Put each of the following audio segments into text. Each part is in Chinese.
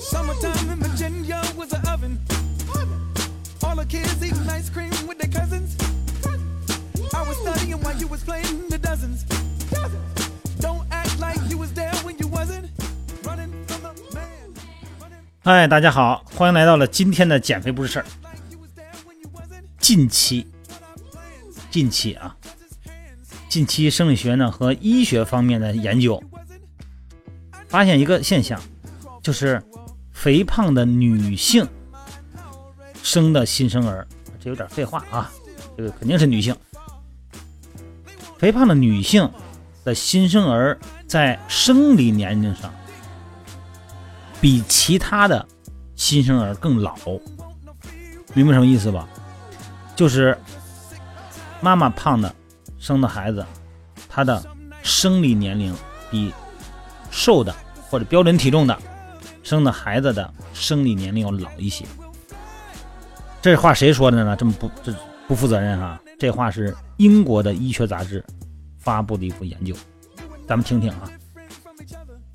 Summertime in Virginia was an oven. All the kids eating ice cream with their cousins. I was studying while you was playing the dozens. Don't act like you was there when you wasn't. Running from the man. 嗨，大家好，欢迎来到了今天的减肥不是事儿。近期，近期啊，近期生理学呢和医学方面的研究，发现一个现象，就是肥胖的女性生的新生儿，这有点废话啊，这个肯定是女性。肥胖的女性的新生儿在生理年龄上比其他的新生儿更老，明白什么意思吧？就是妈妈胖的生的孩子，他的生理年龄比瘦的或者标准体重的生的孩子的生理年龄要老一些。这话谁说的呢？这么不这不负责任哈、这话是英国的医学杂志发布的一幅研究，咱们听听啊。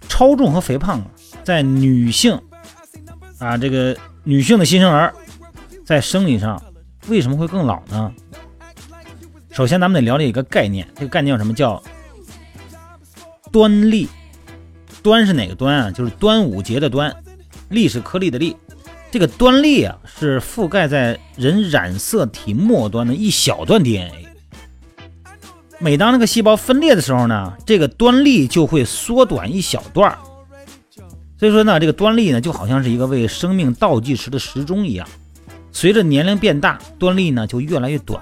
超重和肥胖啊，在女性啊这个女性的新生儿在生理上为什么会更老呢？首先，咱们得了解一个概念，这个概念叫什么？叫端粒。端是哪个端啊？就是端午节的端，粒是颗粒的粒。这个端粒啊，是覆盖在人染色体末端的一小段 DNA。每当那个细胞分裂的时候呢，这个端粒就会缩短一小段儿。所以说呢，这个端粒呢，就好像是一个为生命倒计时的时钟一样。随着年龄变大，端粒呢就越来越短。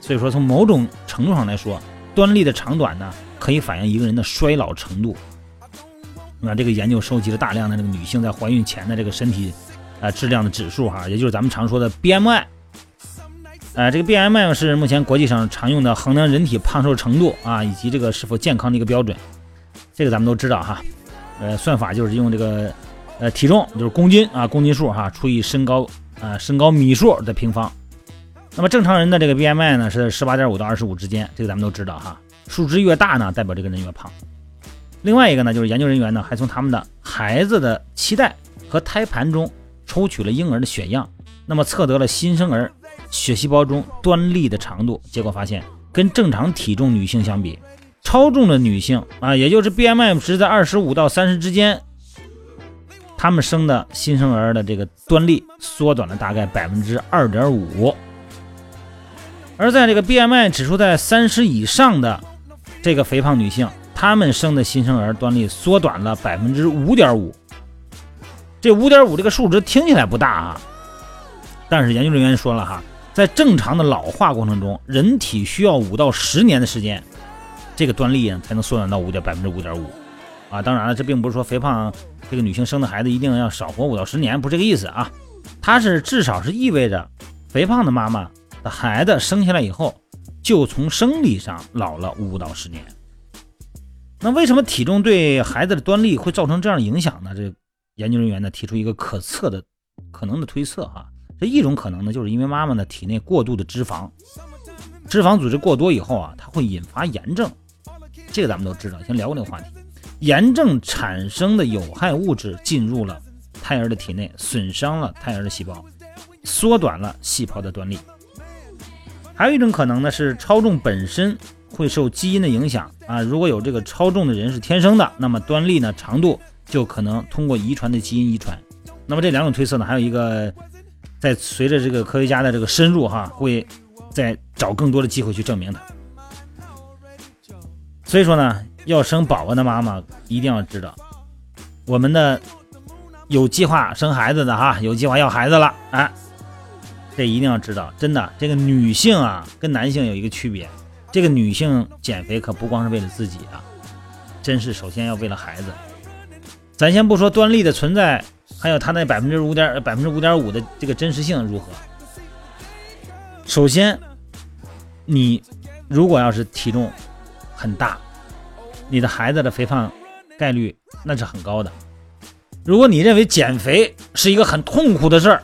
所以说，从某种程度上来说，端粒的长短呢，可以反映一个人的衰老程度。那这个研究收集了大量的这个女性在怀孕前的这个身体啊、质量的指数哈，也就是咱们常说的 BMI。呃，这个 BMI 是目前国际上常用的衡量人体胖瘦程度啊，以及这个是否健康的一个标准。这个咱们都知道哈。呃，算法就是用这个呃体重就是公斤啊，公斤数哈除以身高啊、身高米数的平方。那么正常人的这个 BMI 呢是十八点五到二十五之间，这个咱们都知道哈。数值越大呢，代表这个人越胖。另外一个呢，就是研究人员呢还从他们的孩子的脐带和胎盘中抽取了婴儿的血样，那么测得了新生儿血细胞中端粒的长度，结果发现跟正常体重女性相比，超重的女性啊，也就是 BMI 值在二十五到三十之间，她们生的新生儿的这个端粒缩短了大概百分之二点五，而在这个 BMI 指数在三十以上的这个肥胖女性，他们生的新生儿端粒缩短了百分之五点五。这五点五这个数值听起来不大啊，但是研究人员说了哈，在正常的老化过程中，人体需要五到十年的时间，这个端粒才能缩短到五点百分之五点五啊。当然了，这并不是说肥胖这个女性生的孩子一定要少活五到十年，不是这个意思啊。它是至少是意味着肥胖的妈妈的孩子生下来以后，就从生理上老了五到十年。那为什么体重对孩子的端粒会造成这样的影响呢？这研究人员呢提出一个可测的可能的推测哈，这一种可能呢，就是因为妈妈呢体内过度的脂肪，脂肪组织过多以后啊，它会引发炎症，这个咱们都知道，以前聊过这个话题。炎症产生的有害物质进入了胎儿的体内，损伤了胎儿的细胞，缩短了细胞的端粒。还有一种可能呢，是超重本身会受基因的影响啊。如果有这个超重的人是天生的，那么端粒呢长度就可能通过遗传的基因遗传。那么这两种推测呢，还有一个在随着这个科学家的这个深入哈，会再找更多的机会去证明它。所以说呢，要生宝宝的妈妈一定要知道，我们的有计划生孩子的哈，有计划要孩子了，哎，这一定要知道，真的，这个女性啊跟男性有一个区别，这个女性减肥可不光是为了自己啊，真是首先要为了孩子。咱先不说端粒的存在，还有它那百分之五点百分之五点五的这个真实性如何。首先，你如果要是体重很大，你的孩子的肥胖概率那是很高的。如果你认为减肥是一个很痛苦的事儿，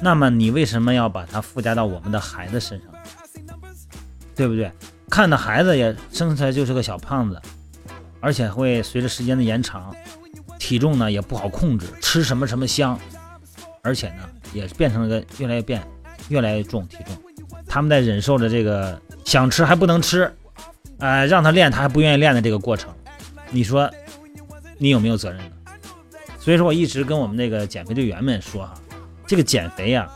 那么你为什么要把它附加到我们的孩子身上？对不对？看到孩子也生出来就是个小胖子，而且会随着时间的延长，体重呢也不好控制，吃什么什么香，而且呢也变成了个越来越变越来越重体重。他们在忍受着这个想吃还不能吃，呃，让他练他还不愿意练的这个过程，你说你有没有责任呢？所以说我一直跟我们那个减肥队员们说哈，这个减肥呀，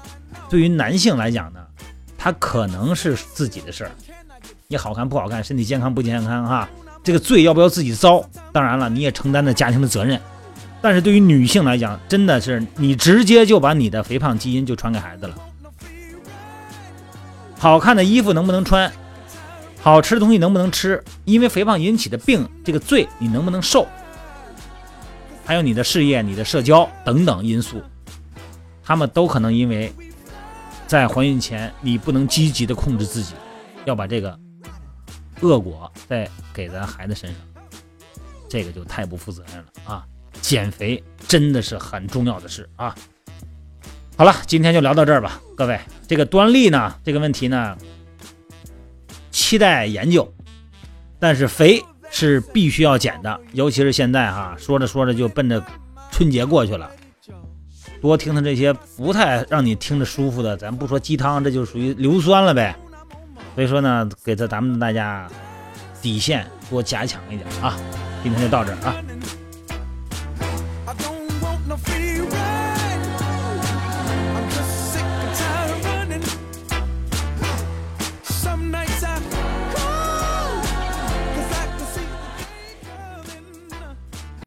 对于男性来讲呢，他可能是自己的事儿，你好看不好看，身体健康不健康哈，这个罪要不要自己遭？当然了，你也承担着家庭的责任。但是对于女性来讲，真的是你直接就把你的肥胖基因就传给孩子了。好看的衣服能不能穿？好吃的东西能不能吃？因为肥胖引起的病，这个罪你能不能受？还有你的事业、你的社交等等因素，他们都可能因为在怀孕前你不能积极的控制自己，要把这个恶果再给咱孩子身上，这个就太不负责任了啊！减肥真的是很重要的事啊！好了，今天就聊到这儿吧，各位。这个端粒呢，这个问题呢，期待研究。但是肥是必须要减的，尤其是现在哈，说着说着就奔着春节过去了，多听听这些不太让你听着舒服的，咱不说鸡汤，这就属于硫酸了呗。所以说呢，给咱咱们大家底线多加强一点啊。今天就到这啊。